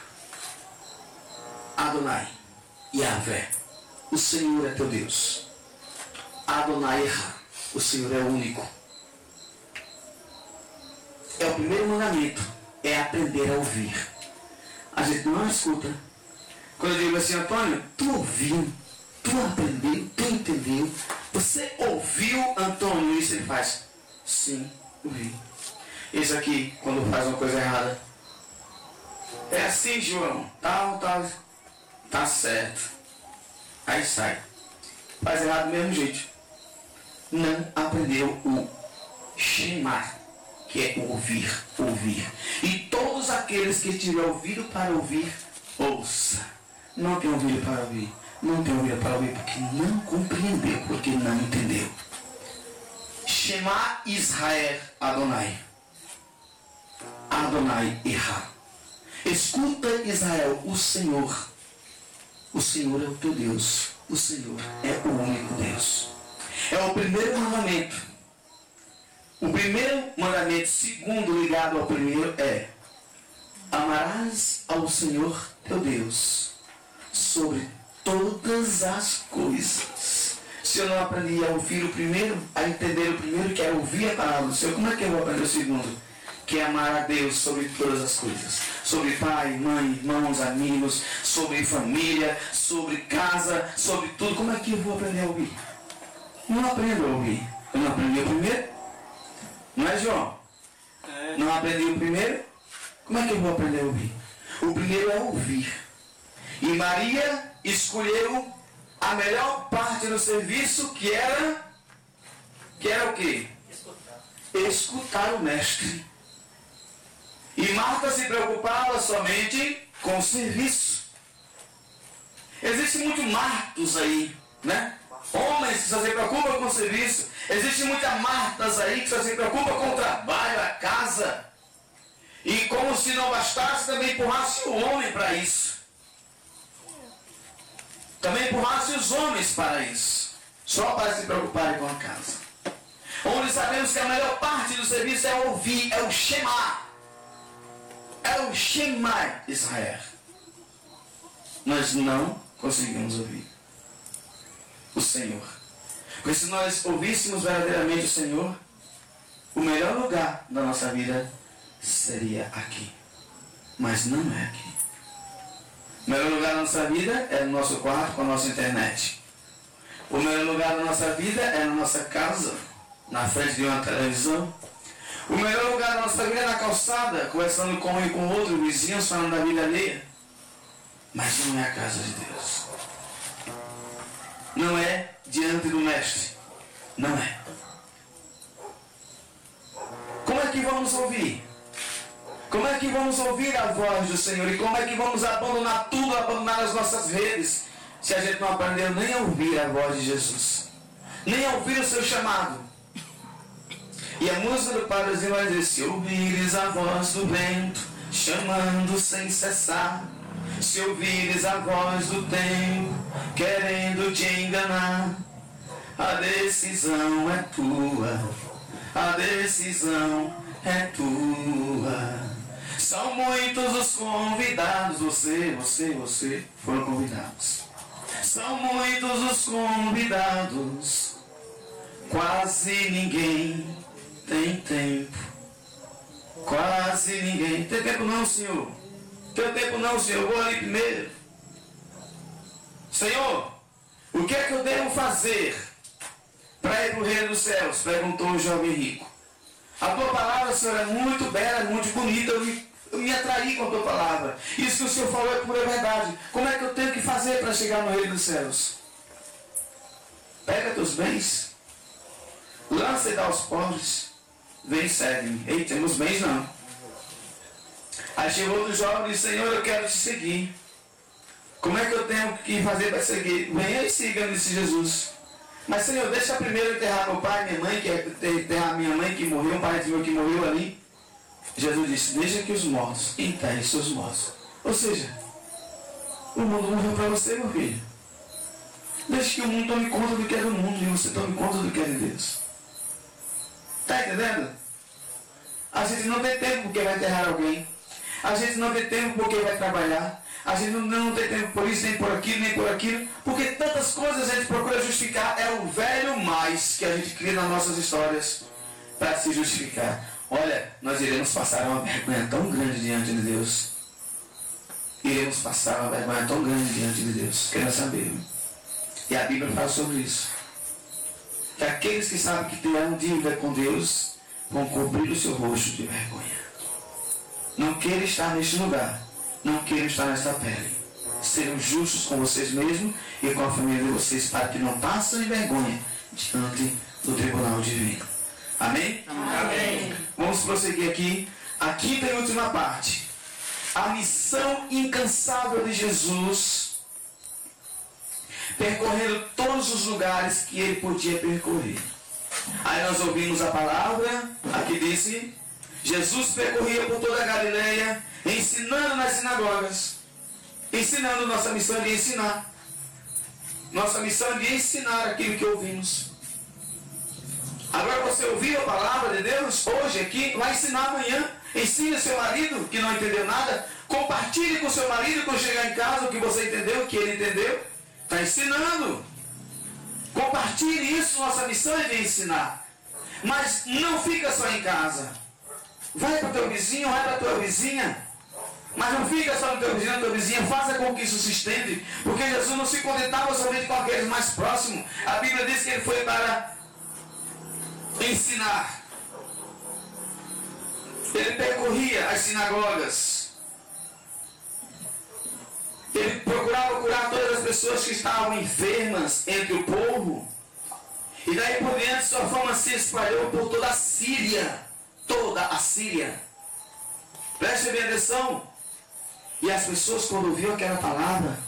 Adonai. Yahvé, o Senhor é teu Deus. Adonai, o Senhor é único. É o primeiro mandamento, é aprender a ouvir. a gente não escuta. Quando eu digo assim, Antônio, tu ouviu, tu aprendeu, tu entendeu. Você ouviu, Antônio, isso ele faz. Sim, ouvi. Isso aqui, quando faz uma coisa errada. É assim, João. Tal, tal. Tá certo. Aí sai. Faz errado do mesmo jeito. Não aprendeu o chamar, que é ouvir, ouvir. E todos aqueles que tiverem ouvido para ouvir, ouça. Não tem ouvido para ouvir. Não tem ouvido para ouvir porque não compreendeu, porque não entendeu. Shema Israel Adonai. Adonai erra. Escuta Israel, o Senhor. O Senhor é o teu Deus. O Senhor é o único Deus. É o primeiro mandamento. O primeiro mandamento, segundo ligado ao primeiro, é amarás ao Senhor teu Deus sobre todas as coisas. Se eu não aprendi a ouvir o primeiro, a entender o primeiro, que é ouvir a palavra do Senhor, como é que eu vou aprender o segundo? Que é amar a Deus sobre todas as coisas. Sobre pai, mãe, irmãos, amigos, sobre família, sobre casa, sobre tudo. Como é que eu vou aprender a ouvir? Não aprendo a ouvir. Eu não aprendi o primeiro? Não é, João? É. Não aprendi o primeiro? Como é que eu vou aprender a ouvir? O primeiro é ouvir. E Maria escolheu a melhor parte do serviço que era que era o quê? Escutar o mestre. E Marta se preocupava somente com o serviço. Existem muitos martos aí, né? Homens que só se preocupam com o serviço. Existem muitas martas aí que só se preocupam com o trabalho, a casa. E como se não bastasse, também empurrasse o homem para isso. Também empurrasse os homens para isso. Só para se preocuparem com a casa. Onde sabemos que a melhor parte do serviço é ouvir, é o chamar. É o chamar Israel. Nós não conseguimos ouvir o Senhor. Porque se nós ouvíssemos verdadeiramente o Senhor, o melhor lugar da nossa vida seria aqui. Mas não é aqui. O melhor lugar da nossa vida é no nosso quarto com a nossa internet. O melhor lugar da nossa vida é na nossa casa, na frente de uma televisão. O melhor lugar da nossa vida é na calçada, conversando com um e com outro, vizinhos falando da vida alheia. Mas não é a casa de Deus. Não é diante do Mestre. Não é. Como é que vamos ouvir? Como é que vamos ouvir a voz do Senhor? E como é que vamos abandonar tudo, abandonar as nossas redes, se a gente não aprendeu nem a ouvir a voz de Jesus? Nem a ouvir o seu chamado? E a música do Padrezinho vai dizer: Se ouvires a voz do vento, chamando sem cessar, se ouvires a voz do tempo, querendo te enganar, a decisão é tua, a decisão é tua. São muitos os convidados, você, você, você foram convidados. São muitos os convidados, quase ninguém tem tempo. Quase ninguém. Tem tempo não, Senhor. Tem tempo não, Senhor. Eu vou ali primeiro. Senhor, o que é que eu devo fazer para ir para o reino dos céus? Perguntou o jovem rico. A tua palavra, Senhor, é muito bela, muito bonita. Eu me, eu me atraí com a tua palavra. Isso que o Senhor falou é pura verdade. Como é que eu tenho que fazer para chegar no reino dos céus? Pega teus bens, lança e dá aos pobres. Vem, segue-me. Ei, temos bens não. Aí chegou outro jovem e disse, Senhor, eu quero te seguir. Como é que eu tenho que fazer para seguir? Venha e siga, disse Jesus. Mas Senhor, deixa primeiro enterrar meu pai, minha mãe, que é enterrar minha mãe que morreu, um parente meu que morreu ali. Jesus disse, deixa que os mortos enterrem seus mortos. Ou seja, o mundo morreu para você, meu filho. Deixa que o mundo tome conta do que é do mundo e você tome conta do que é de Deus. Está entendendo? A gente não tem tempo porque vai enterrar alguém. A gente não tem tempo porque vai trabalhar. A gente não, não tem tempo por isso, nem por aquilo, nem por aquilo. Porque tantas coisas a gente procura justificar. É o velho mais que a gente cria nas nossas histórias para se justificar. Olha, nós iremos passar uma vergonha tão grande diante de Deus. iremos passar uma vergonha tão grande diante de Deus. Quero saber. E a Bíblia fala sobre isso. Que aqueles que sabem que terão dívida com Deus vão cobrir o seu rosto de vergonha. Não queiram estar neste lugar. Não queiram estar nesta pele. Sejam justos com vocês mesmos e com a família de vocês para que não passem vergonha diante do tribunal divino. Amém? Amém. Vamos prosseguir aqui. A quinta e última parte. A missão incansável de Jesus, percorrendo todos os lugares que ele podia percorrer. Aí nós ouvimos a palavra, aqui disse, Jesus percorria por toda a Galileia, ensinando nas sinagogas. Ensinando, nossa missão de ensinar. Nossa missão de ensinar aquilo que ouvimos. Agora você ouviu a palavra de Deus hoje aqui, vai ensinar amanhã. Ensine seu marido que não entendeu nada. Compartilhe com seu marido quando chegar em casa o que você entendeu, o que ele entendeu. Está ensinando. Compartilhe isso, nossa missão é de ensinar. Mas não fica só em casa. Vai para o teu vizinho, vai para a tua vizinha. Mas não fica só no teu vizinho, na tua vizinha, faça com que isso se estende. Porque Jesus não se contentava somente com aqueles mais próximos. A Bíblia diz que ele foi para ensinar. Ele percorria as sinagogas. Ele procurava curar todas as pessoas que estavam enfermas entre o povo. E daí por diante sua fama se espalhou por toda a Síria. Toda a Síria. Preste bem atenção. E as pessoas, quando ouviam aquela palavra,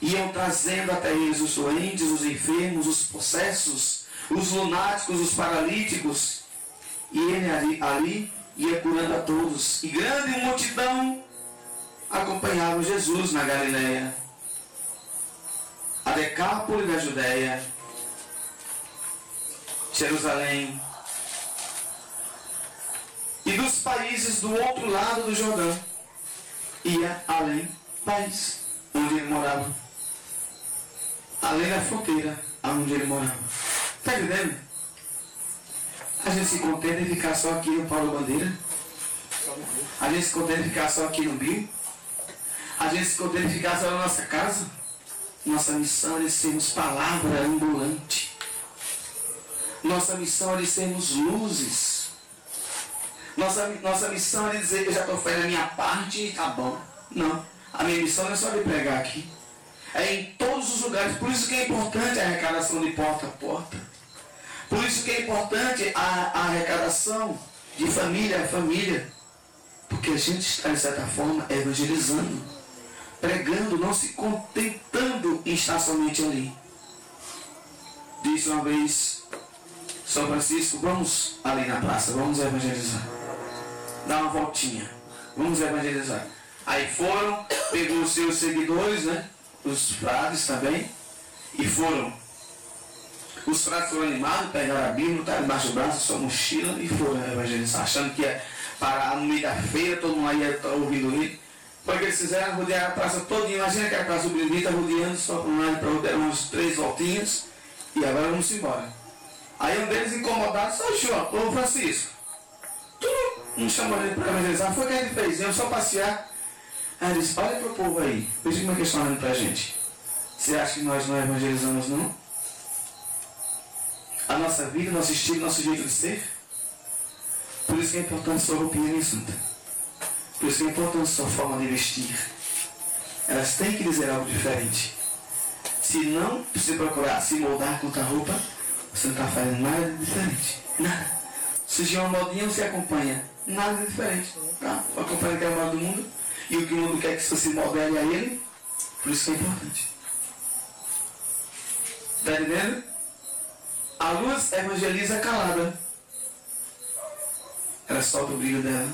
iam trazendo até eles os doentes, os enfermos, os possessos, os lunáticos, os paralíticos. E ele ali, ali ia curando a todos. E grande multidão acompanhava Jesus na Galileia. A Decápole da Judéia, Jerusalém. E dos países do outro lado do Jordão. Ia além país onde ele morava. Além da fronteira onde ele morava. Está entendendo? A gente se contenta em ficar só aqui no Paulo Bandeira. A gente se contenta em ficar só aqui no Bio. A gente contenta em ficar só na nossa casa. Nossa missão é de sermos palavra ambulante. Nossa missão é de sermos luzes. Nossa, nossa missão é de dizer que eu já estou fazendo a minha parte e tá bom. Não. A minha missão não é só de pregar aqui. É em todos os lugares. Por isso que é importante a arrecadação de porta a porta. Por isso que é importante a, a arrecadação de família a família. Porque a gente está, de certa forma, evangelizando, pregando, não se contentando em estar somente ali. Disse uma vez São Francisco, vamos ali na praça, vamos evangelizar. Dá uma voltinha, vamos evangelizar. Aí foram, pegou os seus seguidores, né? Os frades também, e foram os frades foram animados, pegaram a Bíblia, botaram debaixo do braço, sua mochila e foram evangelizar, achando que ia parar no meio da feira, todo mundo ia estar ouvindo ele. Foi que eles fizeram, rodearam a praça toda, imagina aquela praça bonita, rodeando só para um lado para outro, deram umas três voltinhas e agora vamos embora. Aí um deles incomodado, só João, ô Francisco, tu não chamou ele para evangelizar, foi o que a gente fez, eu só passear. Aí ele disse, olha para o povo aí, veja como é que eles estão olhando para a gente. Você acha que nós não evangelizamos não? a nossa vida, nosso estilo, nosso jeito de ser. Por isso que é importante sua roupinha bem santa. Por isso que é importante sua forma de vestir. Elas têm que dizer algo diferente. Se não você procurar se moldar com a roupa, você não está fazendo nada de diferente. Nada. Surgiu uma modinha, você acompanha. Nada de diferente. Tá? Acompanha aquela moda do mundo. E o que o mundo quer que você se modele a ele. Por isso que é importante. Está entendendo? A luz evangeliza calada. Ela solta o brilho dela.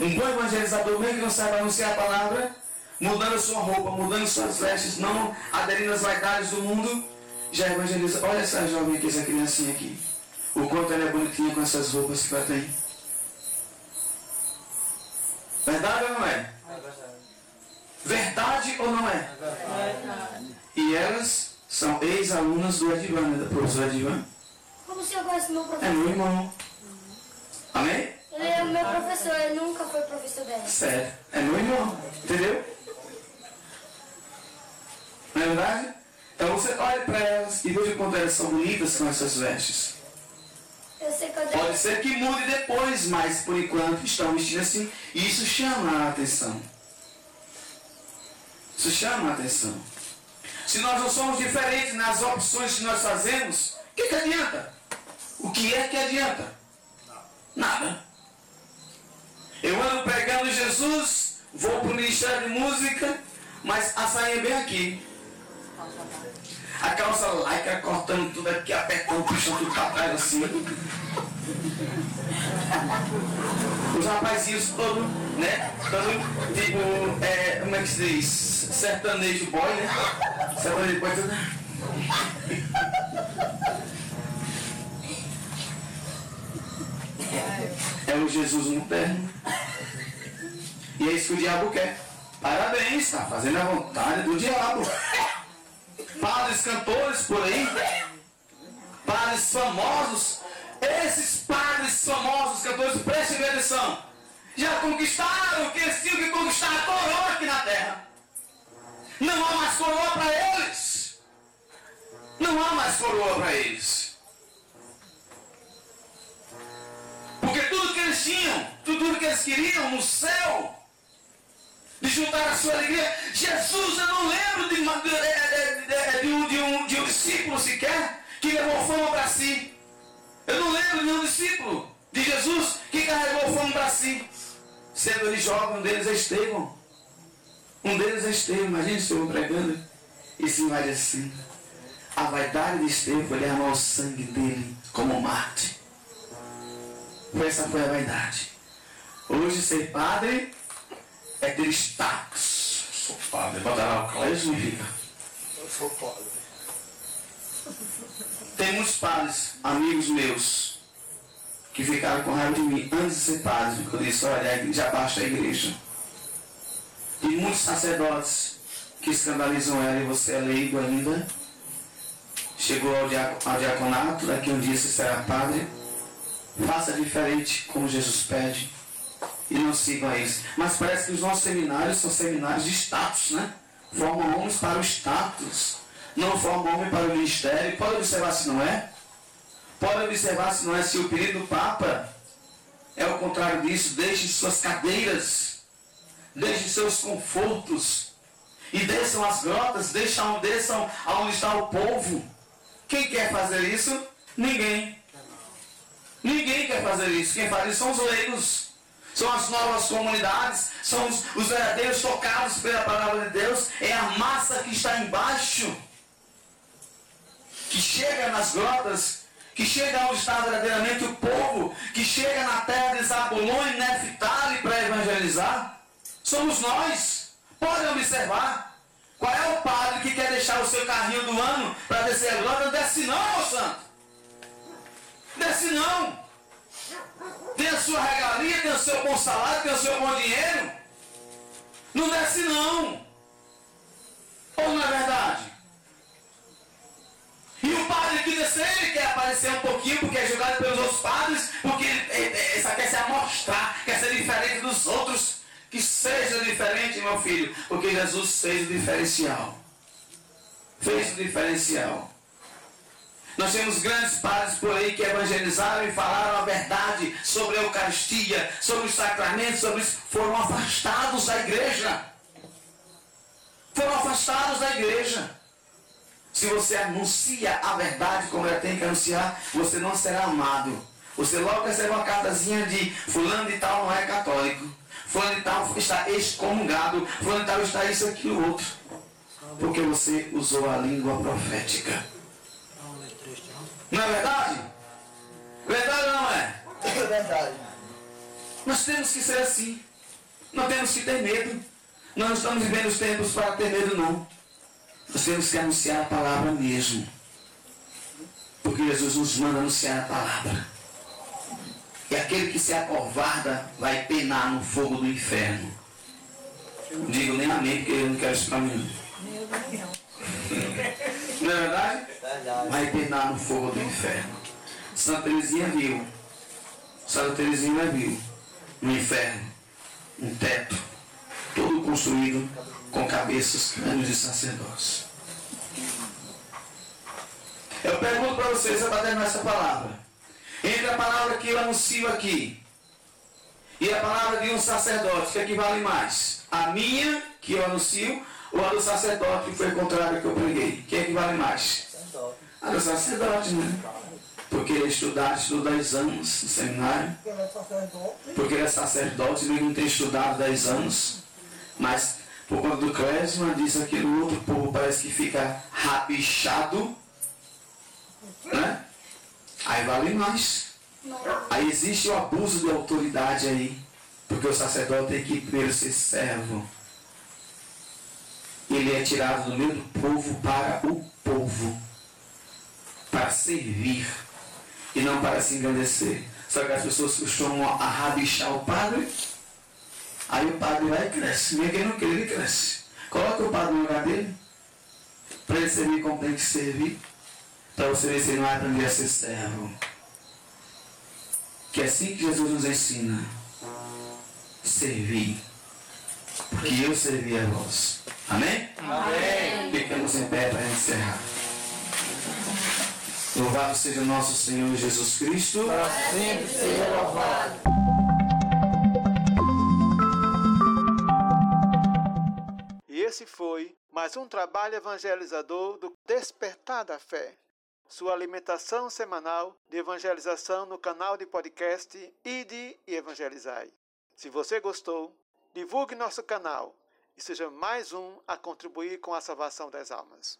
Um bom evangelizador, mesmo que não saiba anunciar a palavra, mudando sua roupa, mudando suas vestes, não aderindo às vaidades do mundo, já evangeliza. Olha essa jovem aqui, essa criancinha aqui. O quanto ela é bonitinha com essas roupas que ela tem. Verdade ou não é? Verdade ou não é? E elas são ex-alunas do Edivan, né, da professora Edivan. Como o senhor conhece meu É professor? meu irmão. Amém? Ele é o meu professor, ele nunca foi professor dela. Sério. É meu irmão. Entendeu? Não é verdade? Então você olha para elas e veja quanto elas são bonitas com essas vestes. Pode ser que mude depois, mas por enquanto estão vestidas assim. E isso chama a atenção. Isso chama a atenção. Se nós não somos diferentes nas opções que nós fazemos, o que, que adianta? O que é que adianta? Nada. Eu ando pregando Jesus, vou para o Ministério de Música, mas a saia é bem aqui. A calça laica cortando tudo aqui, apertando, puxando tudo para trás assim. Os rapazinhos todos, né? Todo tipo, é, como é que se diz? Sertanejo boy, né? Sertanejo boy, tudo. É o Jesus moderno. E é isso que o diabo quer. Parabéns, está fazendo a vontade do diabo. Padres cantores por aí, padres famosos, esses padres famosos cantores, prestem atenção, já conquistaram o que eles tinham que conquistar a coroa aqui na terra. Não há mais coroa para eles. Não há mais coroa para eles. Eles tinham, tudo que eles queriam no céu, de juntar a sua alegria. Jesus, eu não lembro de, uma- de- de- de- um, de um- de um discípulo sequer que levou fama para si. Eu não lembro de um discípulo de Jesus que carregou fama para si. Sendo ele jovem, um deles é Estevão. Um deles é Estevão, imagine o Senhor pregando. E se assim. A vaidade de Estevão, ele amou o sangue dele como Marte. Essa foi a vaidade. Hoje ser padre é ter status. Sou padre, bota lá o colégio e fica. Eu sou pobre. Tem muitos padres, amigos meus, que ficaram com raiva de mim antes de ser padre, porque eu disse, olha, já basta a igreja. E muitos sacerdotes que escandalizam ela e você é leigo ainda. Chegou ao, ao diaconato, daqui um dia você será padre. Faça diferente como Jesus pede. E não sigam a isso. Mas parece que os nossos seminários são seminários de status, né? Formam homens para o status. Não formam homem para o ministério. Pode observar se não é? Pode observar se não é se o pedido do Papa é o contrário disso. Deixe suas cadeiras. Deixe seus confortos. E desçam as grotas, deixam, desçam aonde está o povo. Quem quer fazer isso? Ninguém. Ninguém quer fazer isso. Quem faz isso são os leigos. São as novas comunidades. São os, os verdadeiros tocados pela palavra de Deus. É a massa que está embaixo. Que chega nas grotas. Que chega onde está verdadeiramente o povo. Que chega na terra de Zabulon e Neftali para evangelizar. Somos nós. Podem observar. Qual é o padre que quer deixar o seu carrinho do ano para descer a glória? Desce não, meu santo. Desce não. Tem a sua regalia, tem o seu bom salário, tem o seu bom dinheiro. Não desce não. Ou não é verdade? E o padre que descer, ele quer aparecer um pouquinho, porque é julgado pelos outros padres, porque ele só quer se amostrar, quer ser diferente dos outros. Que seja diferente, meu filho, porque Jesus fez o diferencial. Fez o diferencial. Nós temos grandes padres por aí que evangelizaram e falaram a verdade sobre a Eucaristia, sobre os sacramentos, sobre isso. Foram afastados da igreja. Foram afastados da igreja. Se você anuncia a verdade como ela tem que anunciar, você não será amado. Você logo recebe uma cartazinha de fulano de tal não é católico. Fulano de tal está excomungado. Fulano de tal está isso, aquilo, outro. Porque você usou a língua profética. Não é verdade? Verdade ou não é? É verdade. Nós temos que ser assim. Não temos que ter medo. Nós não estamos vivendo os tempos para ter medo, não. Nós temos que anunciar a palavra mesmo. Porque Jesus nos manda anunciar a palavra. E aquele que se acovarda vai penar no fogo do inferno. Não digo nem amém, porque eu não quero isso para mim. Não é verdade? vai penar no fogo do inferno. Santa Teresinha é viu. Santa Teresinha é viu no inferno um teto todo construído com cabeças, canos e sacerdotes. Eu pergunto para vocês, abatendo tá essa palavra. Entre a palavra que eu anuncio aqui e a palavra de um sacerdote, o que é que vale mais? A minha, que eu anuncio, ou a do sacerdote, que foi contrário que eu preguei? O que é que vale mais? A do sacerdote, né? Porque ele estudado, estudou 10 anos no seminário. Porque ele é sacerdote. Ele não tem estudado 10 anos. Mas por conta do Clésima, diz aquele outro povo parece que fica rabichado. Né? Aí vale mais. Aí existe o abuso de autoridade aí. Porque o sacerdote tem que primeiro ser servo. Ele é tirado do meio do povo para o povo. Para servir. E não para se engrandecer. Só que as pessoas costumam arrabichar o padre. Aí o padre vai e cresce. Mesmo quem não quer, ele cresce. Coloca o padre no lugar dele. Para ele servir como tem que servir. Para você ver se ele não vai aprender a ser servo. Que é assim que Jesus nos ensina. Servir. Porque eu servi a vós. Amém? Amém. Ficamos em pé para encerrar. Louvado seja o nosso Senhor Jesus Cristo. Sempre seja louvado. E esse foi mais um trabalho evangelizador do Despertar da Fé. Sua alimentação semanal de evangelização no canal de podcast Ide e Evangelizai. Se você gostou, divulgue nosso canal e seja mais um a contribuir com a salvação das almas.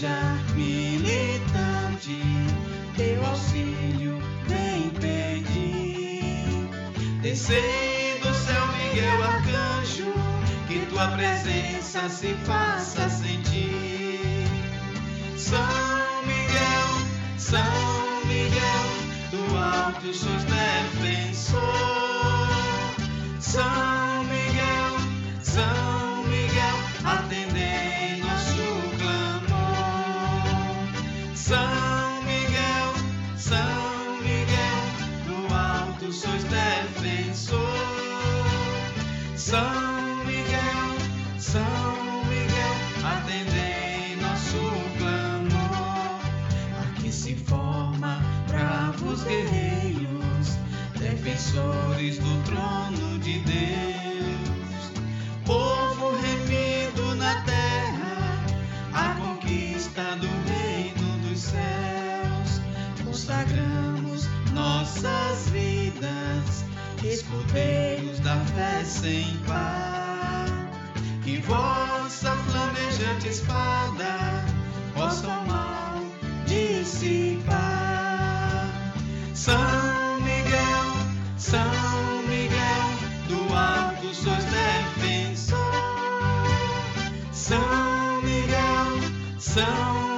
Igreja militante, teu auxílio vem pedir. Descei do céu, Miguel Arcanjo, que tua presença se faça sentir. São Miguel, São Miguel, do alto sois defensor. São defensores do trono de Deus. Povo remido na terra, a conquista do reino dos céus. Consagramos nossas vidas, escudeiros da fé sem par. Que vossa flamejante espada possa o mal dissipar. Miguel, São Miguel, do alto sois defensor. São Miguel, São